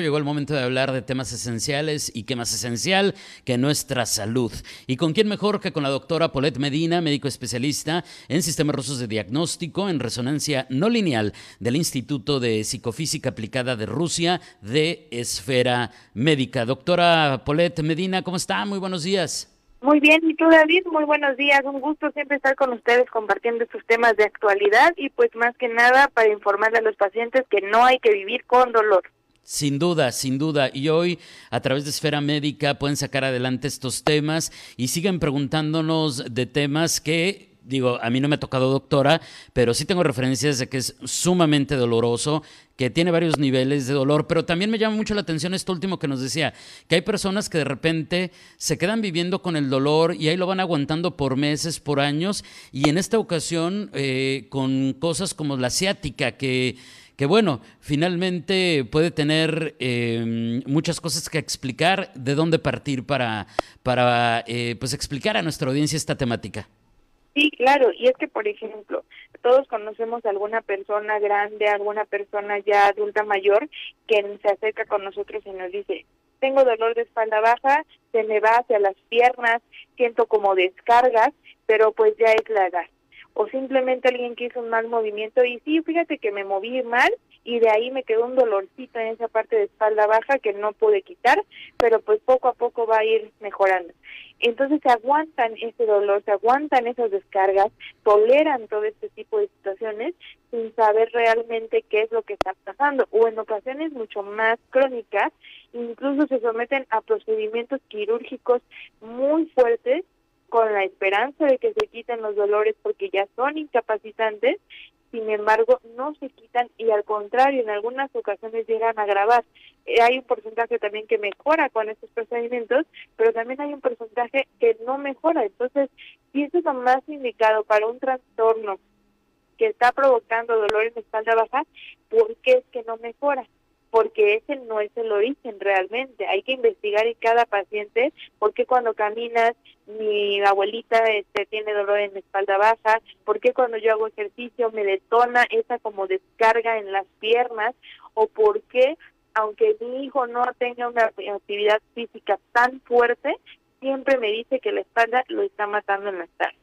Llegó el momento de hablar de temas esenciales y qué más esencial que nuestra salud. ¿Y con quién mejor que con la doctora Paulette Medina, médico especialista en sistemas rusos de diagnóstico en resonancia no lineal del Instituto de Psicofísica Aplicada de Rusia de Esfera Médica? Doctora Paulette Medina, ¿cómo está? Muy buenos días. Muy bien, y tú David, muy buenos días, un gusto siempre estar con ustedes compartiendo estos temas de actualidad y pues más que nada para informarle a los pacientes que no hay que vivir con dolor. Sin duda, sin duda. Y hoy, a través de Esfera Médica, pueden sacar adelante estos temas y siguen preguntándonos de temas que digo, a mí no me ha tocado doctora, pero sí tengo referencias de que es sumamente doloroso, que tiene varios niveles de dolor, pero también me llama mucho la atención esto último que nos decía, que hay personas que de repente se quedan viviendo con el dolor y ahí lo van aguantando por meses, por años, y en esta ocasión eh, con cosas como la ciática, que que bueno, finalmente puede tener em, muchas cosas que explicar, de dónde partir para, para eh, pues explicar a nuestra audiencia esta temática. Sí, claro, y es que, por ejemplo, todos conocemos a alguna persona grande, alguna persona ya adulta mayor que se acerca con nosotros y nos dice, tengo dolor de espalda baja, se me va hacia las piernas, siento como descargas, pero pues ya es la edad o simplemente alguien que hizo un mal movimiento y sí, fíjate que me moví mal y de ahí me quedó un dolorcito en esa parte de espalda baja que no pude quitar, pero pues poco a poco va a ir mejorando. Entonces se aguantan ese dolor, se aguantan esas descargas, toleran todo este tipo de situaciones sin saber realmente qué es lo que está pasando o en ocasiones mucho más crónicas, incluso se someten a procedimientos quirúrgicos muy fuertes con la esperanza de que se quiten los dolores porque ya son incapacitantes, sin embargo no se quitan y al contrario en algunas ocasiones llegan a agravar. Eh, hay un porcentaje también que mejora con estos procedimientos, pero también hay un porcentaje que no mejora. Entonces, si eso es lo más indicado para un trastorno que está provocando dolor en espalda baja, ¿por qué es que no mejora? Porque ese no es el origen realmente. Hay que investigar en cada paciente porque cuando caminas mi abuelita este tiene dolor en la espalda baja, porque cuando yo hago ejercicio me detona esa como descarga en las piernas o porque aunque mi hijo no tenga una actividad física tan fuerte, siempre me dice que la espalda lo está matando en la tarde.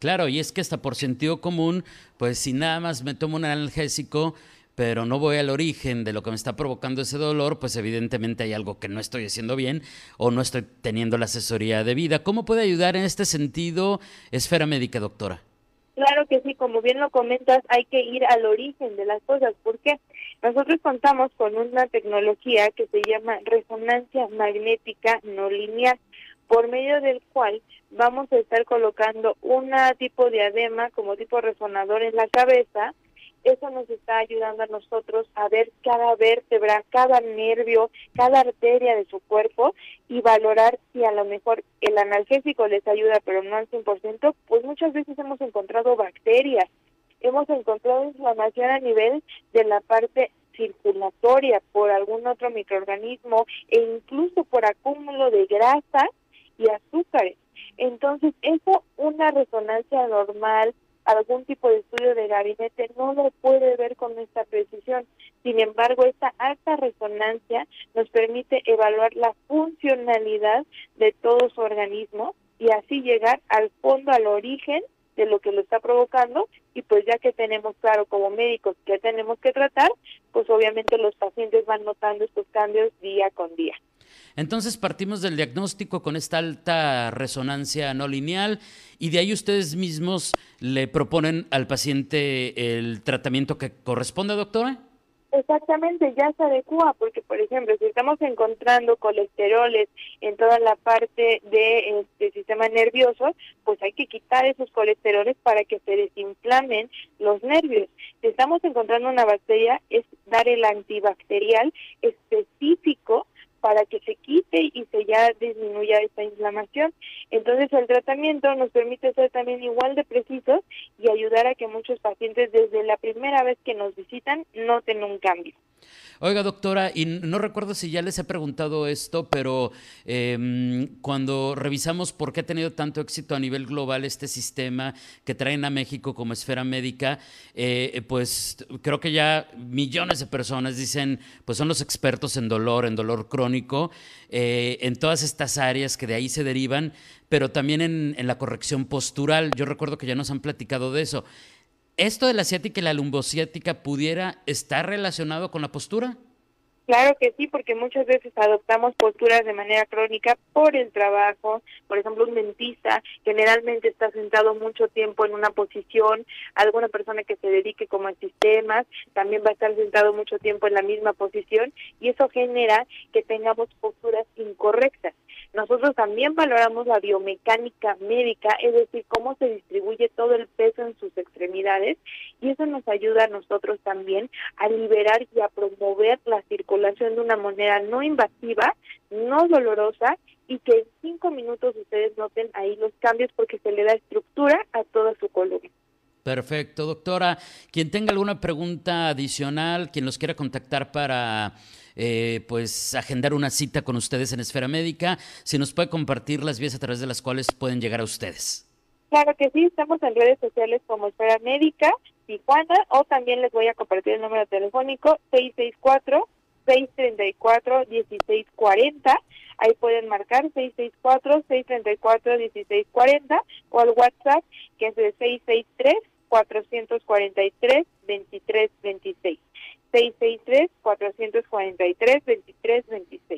Claro, y es que hasta por sentido común, pues si nada más me tomo un analgésico pero no voy al origen de lo que me está provocando ese dolor, pues evidentemente hay algo que no estoy haciendo bien o no estoy teniendo la asesoría de vida. ¿Cómo puede ayudar en este sentido Esfera Médica, doctora? Claro que sí, como bien lo comentas, hay que ir al origen de las cosas. ¿Por qué? Nosotros contamos con una tecnología que se llama resonancia magnética no lineal, por medio del cual vamos a estar colocando un tipo de adema como tipo resonador en la cabeza, eso nos está ayudando a nosotros a ver cada vértebra, cada nervio, cada arteria de su cuerpo y valorar si a lo mejor el analgésico les ayuda, pero no al 100%, pues muchas veces hemos encontrado bacterias, hemos encontrado inflamación a nivel de la parte circulatoria por algún otro microorganismo e incluso por acúmulo de grasa y azúcares. Entonces, eso, una resonancia normal, algún tipo de estudio de gabinete no lo puede ver con esta precisión. Sin embargo, esta alta resonancia nos permite evaluar la funcionalidad de todo su organismo y así llegar al fondo, al origen de lo que lo está provocando y pues ya que tenemos claro como médicos que tenemos que tratar, pues obviamente los pacientes van notando estos cambios día con día. Entonces partimos del diagnóstico con esta alta resonancia no lineal y de ahí ustedes mismos le proponen al paciente el tratamiento que corresponde, doctora. Exactamente, ya se adecua, porque por ejemplo, si estamos encontrando colesteroles en toda la parte de, este sistema nervioso, pues hay que quitar esos colesteroles para que se desinflamen los nervios. Si estamos encontrando una bacteria, es dar el antibacterial para que se quite y se ya disminuya esta inflamación. Entonces el tratamiento nos permite ser también igual de precisos y ayudar a que muchos pacientes desde la primera vez que nos visitan noten un cambio. Oiga, doctora, y no recuerdo si ya les he preguntado esto, pero em, cuando revisamos por qué ha tenido tanto éxito a nivel global este sistema que traen a México como esfera médica, eh, pues creo que ya millones de personas dicen, pues son los expertos en dolor, en dolor crónico, eh, en todas estas áreas que de ahí se derivan, pero también en, en la corrección postural. Yo recuerdo que ya nos han platicado de eso. ¿Esto de la ciática y la lumbociática pudiera estar relacionado con la postura? Claro que sí, porque muchas veces adoptamos posturas de manera crónica por el trabajo. Por ejemplo, un dentista generalmente está sentado mucho tiempo en una posición. Alguna persona que se dedique como a sistemas también va a estar sentado mucho tiempo en la misma posición y eso genera que tengamos posturas incorrectas. Nosotros también valoramos la biomecánica médica, es decir, cómo se distribuye todo el peso en sus extremidades y eso nos ayuda a nosotros también a liberar y a promover la circulación de una manera no invasiva, no dolorosa y que en cinco minutos ustedes noten ahí los cambios porque se le da estructura a toda su columna. Perfecto, doctora. Quien tenga alguna pregunta adicional, quien los quiera contactar para eh, pues agendar una cita con ustedes en Esfera Médica, si nos puede compartir las vías a través de las cuales pueden llegar a ustedes. Claro que sí, estamos en redes sociales como Esfera Médica, Tijuana, o también les voy a compartir el número telefónico 664 634 1640 ahí pueden marcar 664-634-1640 o al WhatsApp que es de 663-443-2326. 663-443-2326.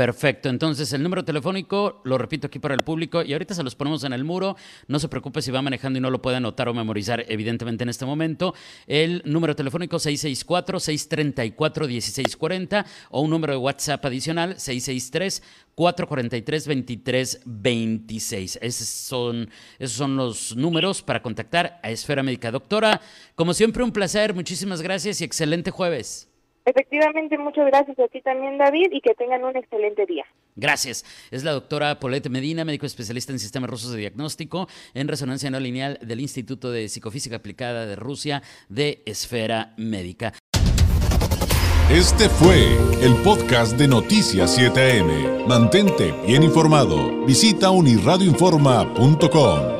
Perfecto, entonces el número telefónico lo repito aquí para el público y ahorita se los ponemos en el muro, no se preocupe si va manejando y no lo puede anotar o memorizar evidentemente en este momento, el número telefónico 664-634-1640 o un número de WhatsApp adicional 663 443-2326. Esos son, esos son los números para contactar a Esfera Médica. Doctora, como siempre, un placer. Muchísimas gracias y excelente jueves. Efectivamente, muchas gracias a ti también, David, y que tengan un excelente día. Gracias. Es la doctora Paulette Medina, médico especialista en sistemas rusos de diagnóstico en resonancia no lineal del Instituto de Psicofísica Aplicada de Rusia de Esfera Médica. Este fue el podcast de Noticias 7am. Mantente bien informado. Visita unirradioinforma.com.